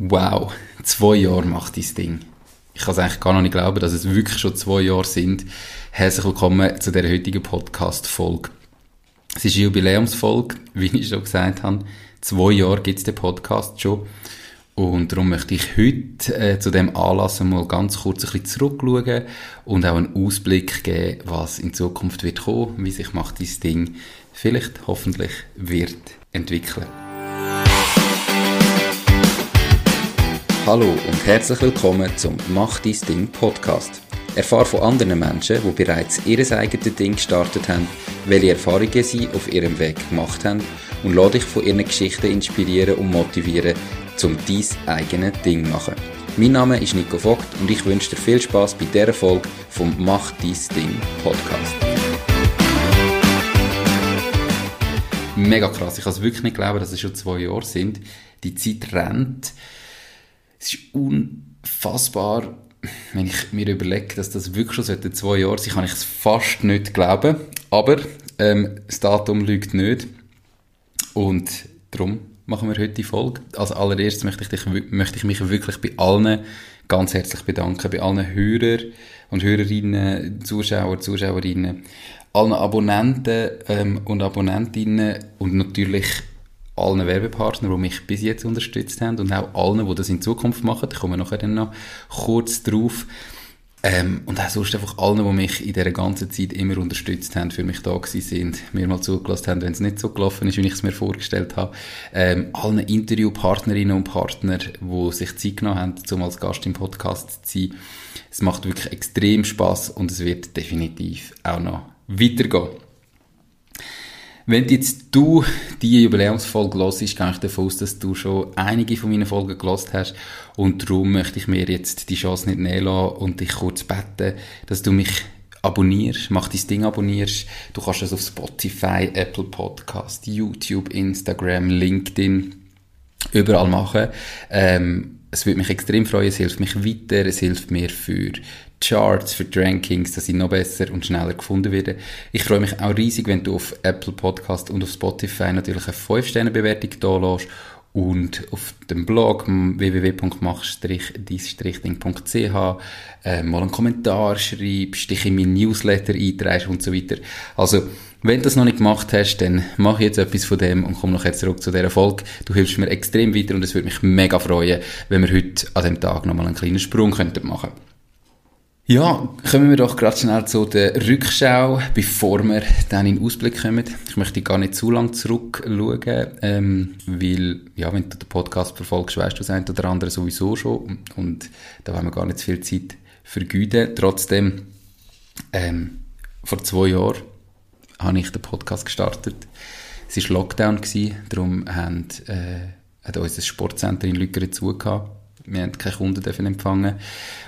Wow, zwei Jahre macht dieses Ding. Ich kann es eigentlich gar noch nicht glauben, dass es wirklich schon zwei Jahre sind. Herzlich willkommen zu der heutigen Podcast-Folge. Es ist eine Jubiläumsfolge, wie ich schon gesagt habe. Zwei Jahre gibt es den Podcast schon. Und darum möchte ich heute äh, zu dem Anlass mal ganz kurz ein bisschen zurückschauen und auch einen Ausblick geben, was in Zukunft wird kommen, wie sich macht dieses Ding vielleicht hoffentlich wird entwickeln. Hallo und herzlich willkommen zum Mach dein Ding Podcast. Erfahre von anderen Menschen, die bereits ihr eigenes Ding gestartet haben, welche Erfahrungen sie auf ihrem Weg gemacht haben und lade dich von ihren Geschichten inspirieren und motivieren, zum dein eigenes Ding zu machen. Mein Name ist Nico Vogt und ich wünsche dir viel Spaß bei dieser Folge vom Mach dein Ding Podcast. Mega krass, ich kann es wirklich nicht glauben, dass es schon zwei Jahre sind. Die Zeit rennt. Es ist unfassbar, wenn ich mir überlege, dass das wirklich schon seit zwei Jahren sind, kann ich es fast nicht glauben. Aber ähm, das Datum lügt nicht. Und darum machen wir heute die Folge. Als allererstes möchte ich, dich, möchte ich mich wirklich bei allen ganz herzlich bedanken, bei allen Hörer und Hörerinnen, Zuschauer, Zuschauerinnen, allen Abonnenten ähm, und Abonnentinnen und natürlich allen Werbepartnern, die mich bis jetzt unterstützt haben und auch allen, die das in Zukunft machen. Ich komme nachher dann noch kurz drauf. Ähm, und auch sonst einfach allen, die mich in dieser ganzen Zeit immer unterstützt haben, für mich da gewesen sind, mir mal zugelassen haben, wenn es nicht so gelaufen ist, wie ich es mir vorgestellt habe. Ähm, allen Interviewpartnerinnen und Partnern, die sich Zeit genommen haben, um als Gast im Podcast zu sein. Es macht wirklich extrem Spaß und es wird definitiv auch noch weitergehen. Wenn jetzt du die Jubiläumsfolge hörst, gehe ich davon aus, dass du schon einige von meinen Folgen gelost hast. Und darum möchte ich mir jetzt die Chance nicht nehmen lassen und dich kurz beten, dass du mich abonnierst, mach dein Ding abonnierst. Du kannst das auf Spotify, Apple Podcast, YouTube, Instagram, LinkedIn, überall machen. Ähm, es würde mich extrem freuen, es hilft mich weiter, es hilft mir für Charts, für Rankings, dass ich noch besser und schneller gefunden werde. Ich freue mich auch riesig, wenn du auf Apple Podcast und auf Spotify natürlich eine 5-Sterne-Bewertung da lässt und auf dem Blog www.mach-ding.ch äh, mal einen Kommentar schreibst, dich in mein Newsletter einträgst und so weiter. Also, wenn du das noch nicht gemacht hast, dann mach jetzt etwas von dem und komm noch jetzt zurück zu dieser Folge. Du hilfst mir extrem weiter und es würde mich mega freuen, wenn wir heute an dem Tag nochmal einen kleinen Sprung könnten machen ja, kommen wir doch gerade schnell zu der Rückschau, bevor wir dann in den Ausblick kommen. Ich möchte gar nicht zu lange zurückschauen, ähm, weil, ja, wenn du den Podcast verfolgst, weißt du das eine oder andere sowieso schon und da wollen wir gar nicht viel Zeit vergeuden. Trotzdem, ähm, vor zwei Jahren habe ich den Podcast gestartet. Es war Lockdown, gewesen, darum haben, äh, hat unser Sportcenter in Lückere zugehört wir haben keine Kunden dürfen empfangen.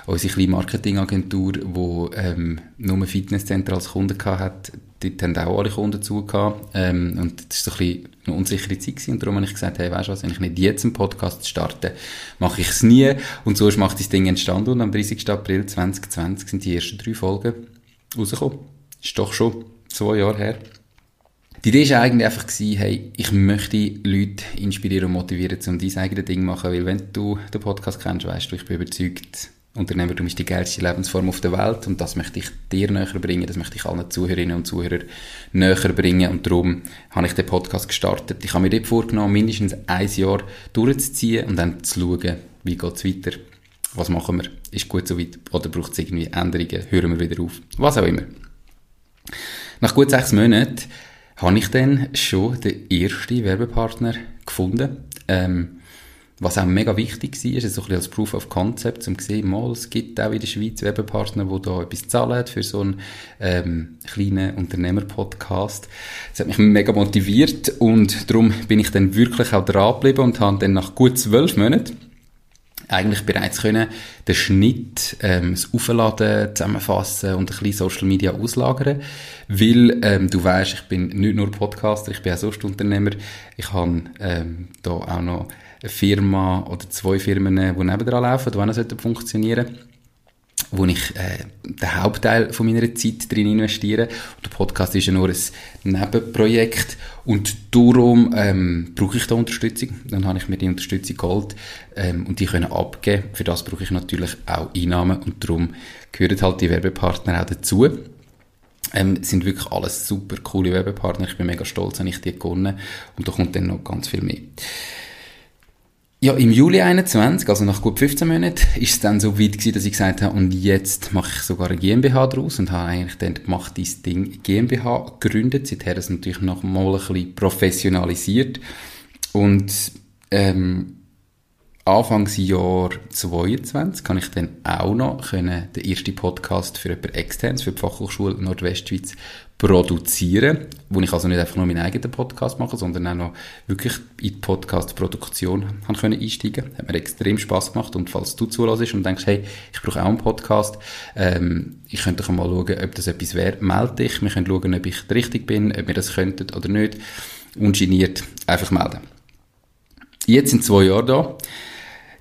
Unsere kleine Marketingagentur, die ähm, nur Fitnesscenter als Kunden hatte, dort haben auch alle Kunden zugehört. Ähm, und das war so ein bisschen eine unsichere Zeit gewesen. Und darum habe ich gesagt, hey, weißt du was, wenn ich nicht jetzt einen Podcast starte, mache ich es nie. Und so ist macht das Ding entstanden. Und am 30. April 2020 sind die ersten drei Folgen rausgekommen. Ist doch schon zwei Jahre her. Die Idee war eigentlich einfach, gewesen, hey, ich möchte Leute inspirieren und motivieren, um dein eigenes Ding zu machen, weil wenn du den Podcast kennst, weißt du, ich bin überzeugt, Unternehmertum ist die geilste Lebensform auf der Welt und das möchte ich dir näher bringen, das möchte ich allen Zuhörerinnen und Zuhörern näher bringen und darum habe ich den Podcast gestartet. Ich habe mir dort vorgenommen, mindestens ein Jahr durchzuziehen und dann zu schauen, wie geht es weiter, was machen wir, ist gut so weit oder braucht es irgendwie Änderungen, hören wir wieder auf, was auch immer. Nach gut sechs Monaten habe ich dann schon den ersten Werbepartner gefunden. Ähm, was auch mega wichtig war, ist so ein bisschen als Proof of Concept, um zu sehen, mal, es gibt auch in der Schweiz Werbepartner, die da etwas zahlen für so einen ähm, kleinen Unternehmer-Podcast. Das hat mich mega motiviert und darum bin ich dann wirklich auch dran geblieben und habe dann nach gut zwölf Monaten eigentlich bereits können den Schnitt, ähm, das Aufladen, Zusammenfassen und ein bisschen Social Media auslagern, weil ähm, du weißt, ich bin nicht nur Podcaster, ich bin auch sonst Unternehmer. Ich habe ähm, da auch noch eine Firma oder zwei Firmen, die nebendran laufen, die auch noch funktionieren wo ich äh, den Hauptteil von meiner Zeit drin investiere. Und der Podcast ist ja nur ein Nebenprojekt und darum ähm, brauche ich da Unterstützung. Dann habe ich mir die Unterstützung geholt ähm, und die können abgeben. Für das brauche ich natürlich auch Einnahmen und darum gehören halt die Werbepartner auch dazu. Ähm, sind wirklich alles super coole Werbepartner. Ich bin mega stolz, wenn ich die gewonnen und da kommt dann noch ganz viel mehr. Ja, im Juli 21, also nach gut 15 Monaten, ist es dann so weit gewesen, dass ich gesagt habe, und jetzt mache ich sogar eine GmbH draus und habe eigentlich dann gemacht, dieses Ding GmbH gegründet. Seither ist es natürlich noch mal ein bisschen professionalisiert und ähm, Anfangsjahr 22 kann ich dann auch noch können den ersten Podcast für jemand externes, für die Fachhochschule Nordwestschweiz produzieren, wo ich also nicht einfach nur meinen eigenen Podcast mache, sondern auch noch wirklich in die Podcast-Produktion können einsteigen. Hat mir extrem Spaß gemacht und falls du zulässt und denkst, hey, ich brauche auch einen Podcast, ähm, ich könnte mal schauen, ob das etwas wäre, melde dich, wir können schauen, ob ich richtig bin, ob wir das könnten oder nicht. Ungeniert einfach melden. Jetzt sind zwei Jahre da.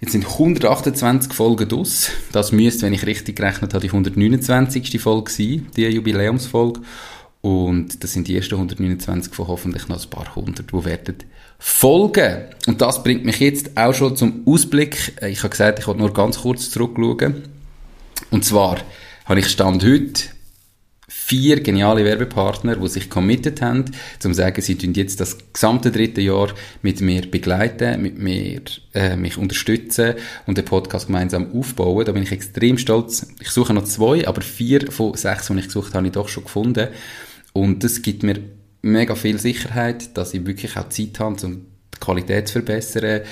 Jetzt sind 128 Folgen draus. Das müsste, wenn ich richtig gerechnet habe, die 129. Folge sein, die Jubiläumsfolge. Und das sind die ersten 129 von hoffentlich noch ein paar hundert, die werden folgen. Und das bringt mich jetzt auch schon zum Ausblick. Ich habe gesagt, ich wollte nur ganz kurz zurückschauen. Und zwar habe ich Stand heute vier geniale Werbepartner, die sich committed haben, zum sagen, sie tun jetzt das gesamte dritte Jahr mit mir begleiten, mit mir äh, mich unterstützen und den Podcast gemeinsam aufbauen. Da bin ich extrem stolz. Ich suche noch zwei, aber vier von sechs, die ich gesucht habe, habe ich doch schon gefunden. Und das gibt mir mega viel Sicherheit, dass ich wirklich auch Zeit habe, um die Qualität zu verbessern,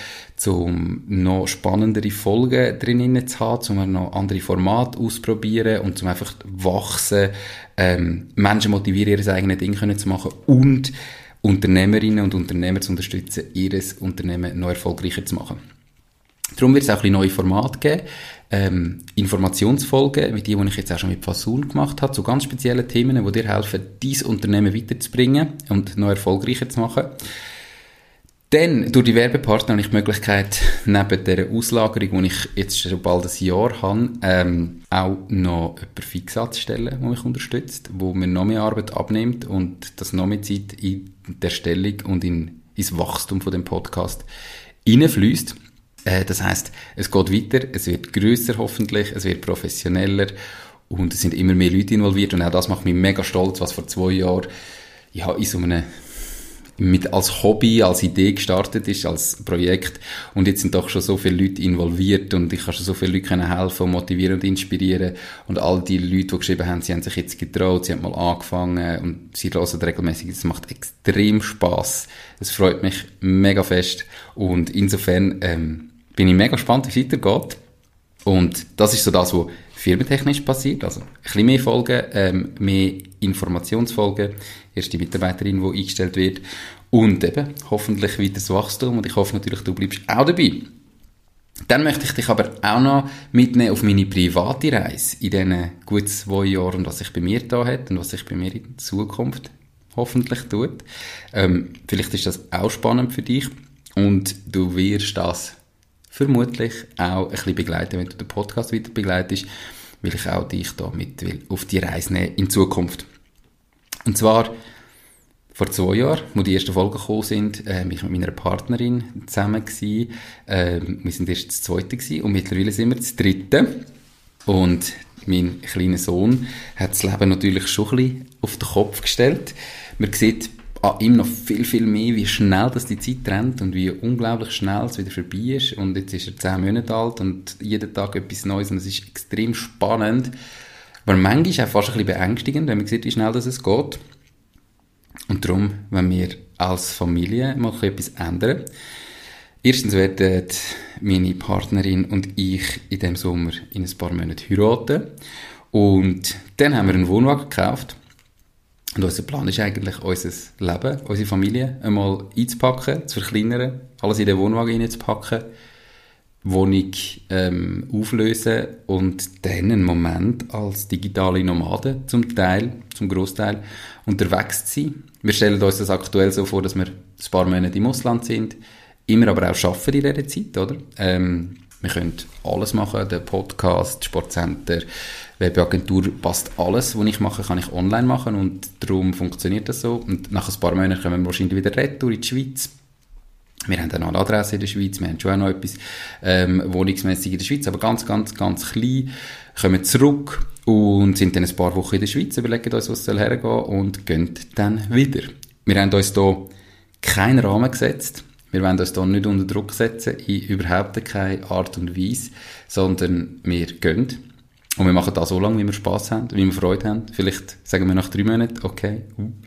um noch spannendere Folgen drinnen zu haben, um noch andere Formate auszuprobieren und um einfach wachsen, ähm, Menschen motivieren, ihr eigenes Ding können zu machen und Unternehmerinnen und Unternehmer zu unterstützen, ihr Unternehmen noch erfolgreicher zu machen. Darum wird es auch ein bisschen neue Formate geben, ähm, Informationsfolgen, wie die, die ich jetzt auch schon mit Fasun gemacht habe, zu ganz speziellen Themen, die dir helfen, dein Unternehmen weiterzubringen und noch erfolgreicher zu machen. Dann, durch die Werbepartner habe ich die Möglichkeit, neben dieser Auslagerung, die ich jetzt schon bald ein Jahr habe, ähm, auch noch jemanden fix anzustellen, der mich unterstützt, wo mir noch mehr Arbeit abnimmt und das noch mehr Zeit in der Stellung und in, ins Wachstum von dem Podcast reinfließt. Äh, das heißt, es geht weiter, es wird größer hoffentlich, es wird professioneller und es sind immer mehr Leute involviert und auch das macht mich mega stolz, was vor zwei Jahren ja, in so einem mit als Hobby, als Idee gestartet ist, als Projekt. Und jetzt sind doch schon so viele Leute involviert und ich kann schon so viele Leute helfen und motivieren und inspirieren. Und all die Leute, die geschrieben haben, sie haben sich jetzt getraut, sie haben mal angefangen und sie hören regelmäßig. Es macht extrem Spaß. Es freut mich mega fest. Und insofern ähm, bin ich mega gespannt, wie es weitergeht. Und das ist so das, was firmentechnisch passiert. Also ein bisschen mehr Folgen, ähm, mehr Informationsfolgen, erste Mitarbeiterin, die eingestellt wird und eben hoffentlich weiter das Wachstum und ich hoffe natürlich, du bleibst auch dabei. Dann möchte ich dich aber auch noch mitnehmen auf meine private Reise in diesen gut zwei Jahren, was sich bei mir da hat und was sich bei mir in Zukunft hoffentlich tut. Ähm, vielleicht ist das auch spannend für dich und du wirst das vermutlich auch ein bisschen begleiten, wenn du den Podcast weiter begleitest, weil ich auch dich da mit will auf die Reise nehmen in Zukunft. Und zwar vor zwei Jahren, wo die ersten Folgen gekommen sind, äh, ich mit meiner Partnerin zusammen gewesen. Äh, wir sind erst das zweite gewesen und mittlerweile sind wir das dritte. Und mein kleiner Sohn hat das Leben natürlich schon ein bisschen auf den Kopf gestellt. Man sieht an ihm noch viel, viel mehr, wie schnell das die Zeit rennt und wie unglaublich schnell es wieder vorbei ist. Und jetzt ist er zehn Monate alt und jeden Tag etwas Neues und es ist extrem spannend. Aber manchmal auch fast ein bisschen beängstigend, wenn man sieht, wie schnell das es geht. Und darum, wenn wir als Familie mal etwas ändern, erstens werden meine Partnerin und ich in dem Sommer in ein paar Monaten heiraten. Und dann haben wir einen Wohnwagen gekauft. Und unser Plan ist eigentlich, unser Leben, unsere Familie einmal einzupacken, zu verkleinern, alles in den Wohnwagen reinzupacken, Wohnung ähm, auflösen und dann einen Moment als digitale Nomaden zum Teil, zum Großteil unterwegs zu sein. Wir stellen uns das aktuell so vor, dass wir ein paar Monate im Ausland sind, immer aber auch arbeiten in dieser Zeit, oder? Ähm, Wir können alles machen, der Podcast, Sportcenter, Webagentur, passt alles, was ich mache, kann ich online machen und darum funktioniert das so. Und nach ein paar Monaten kommen wir wahrscheinlich wieder retour in die Schweiz. Wir haben noch eine Adresse in der Schweiz, wir haben schon auch noch etwas ähm, wohnungsmässig in der Schweiz, aber ganz, ganz, ganz klein. Kommen zurück und sind dann ein paar Wochen in der Schweiz, überlegen uns, was soll hergehen und gehen dann wieder. Wir haben uns hier keinen Rahmen gesetzt. Wir wollen uns hier nicht unter Druck setzen, in überhaupt keine Art und Weise, sondern wir gehen. Und wir machen das so lange, wie wir Spass haben, wie wir Freude haben. Vielleicht sagen wir nach drei Monaten, okay,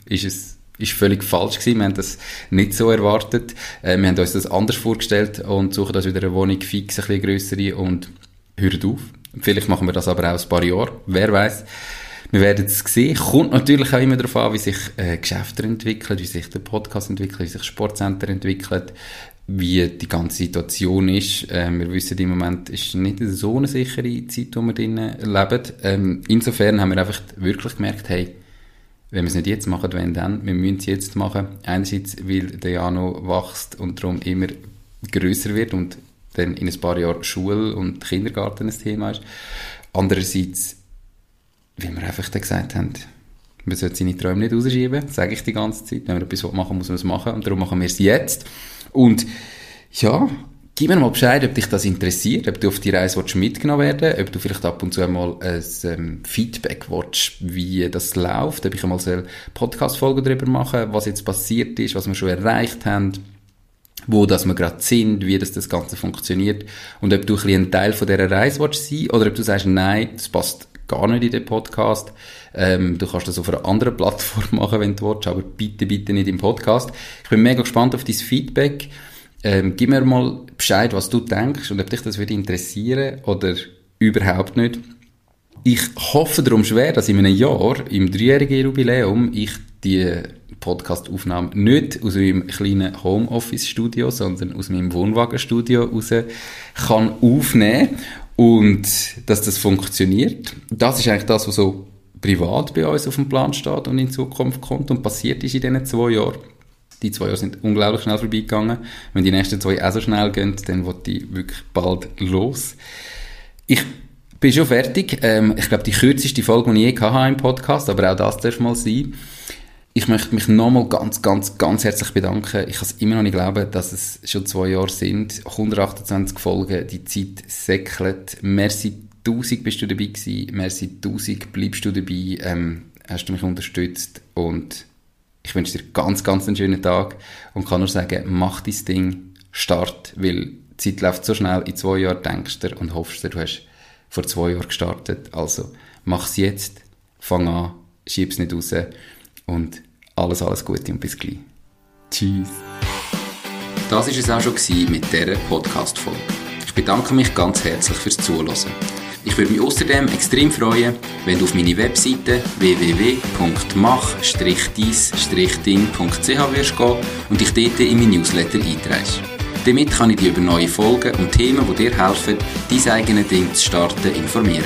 ist es ist völlig falsch gewesen. Wir haben das nicht so erwartet. Äh, wir haben uns das anders vorgestellt und suchen uns wieder eine Wohnung fix, ein bisschen grössere und hören auf. Vielleicht machen wir das aber auch ein paar Jahre. Wer weiß. Wir werden es sehen. Kommt natürlich auch immer darauf an, wie sich äh, Geschäfte entwickeln, wie sich der Podcast entwickelt, wie sich Sportcenter entwickelt, wie die ganze Situation ist. Ähm, wir wissen, im Moment ist nicht so eine sichere Zeit, wo wir drin leben. Ähm, insofern haben wir einfach wirklich gemerkt, hey, wenn wir es nicht jetzt machen, wenn dann, wir müssen es jetzt machen. Einerseits, weil der Jano wächst und darum immer größer wird und dann in ein paar Jahren Schule und Kindergarten ein Thema ist. Andererseits, weil wir einfach dann gesagt haben, man sollte seine Träume nicht rausschieben, sage ich die ganze Zeit. Wenn man etwas machen muss man es machen und darum machen wir es jetzt. Und ja, gib mir mal Bescheid, ob dich das interessiert, ob du auf die Reise mitgenommen werden ob du vielleicht ab und zu einmal ein ähm, Feedback willst, wie das läuft, ob ich einmal eine Podcast-Folge darüber mache, was jetzt passiert ist, was wir schon erreicht haben, wo das wir gerade sind, wie das, das Ganze funktioniert und ob du ein, ein Teil von dieser Reise willst sein oder ob du sagst, nein, das passt gar nicht in den Podcast. Ähm, du kannst das auf einer anderen Plattform machen, wenn du willst, aber bitte, bitte nicht im Podcast. Ich bin mega gespannt auf dein Feedback. Ähm, gib mir mal Bescheid, was du denkst und ob dich das würde interessieren oder überhaupt nicht. Ich hoffe darum schwer, dass in einem Jahr, im dreijährigen Jubiläum, ich die Podcast-Aufnahme nicht aus meinem kleinen Homeoffice-Studio, sondern aus meinem Wohnwagenstudio raus kann aufnehmen und dass das funktioniert. Das ist eigentlich das, was so privat bei uns auf dem Plan steht und in Zukunft kommt und passiert ist in diesen zwei Jahren. Die zwei Jahre sind unglaublich schnell vorbeigegangen. Wenn die nächsten zwei auch so schnell gehen, dann wird die wirklich bald los. Ich bin schon fertig. Ähm, ich glaube, die kürzeste Folge, die ich je hatte im Podcast, aber auch das darf mal sein. Ich möchte mich nochmal ganz, ganz, ganz herzlich bedanken. Ich kann es immer noch nicht glauben, dass es schon zwei Jahre sind. 128 Folgen, die Zeit säckelt. Merci, tausend bist du dabei gewesen. Merci, tausend bleibst du dabei. Ähm, hast du mich unterstützt und ich wünsche dir ganz, ganz einen schönen Tag und kann nur sagen, mach dein Ding, start, weil die Zeit läuft so schnell, in zwei Jahren denkst du und hoffst du, du hast vor zwei Jahren gestartet. Also, mach es jetzt, fang an, schieb es nicht raus und alles, alles Gute und bis gleich. Tschüss. Das war es auch schon mit dieser Podcast-Folge. Ich bedanke mich ganz herzlich fürs Zuhören. Ich würde mich außerdem extrem freuen, wenn du auf meine Webseite www.mach-deis-ding.ch wirst gehen und dich dort in mein Newsletter einträgst. Damit kann ich dich über neue Folgen und Themen, die dir helfen, dein eigenes Ding zu starten, informieren.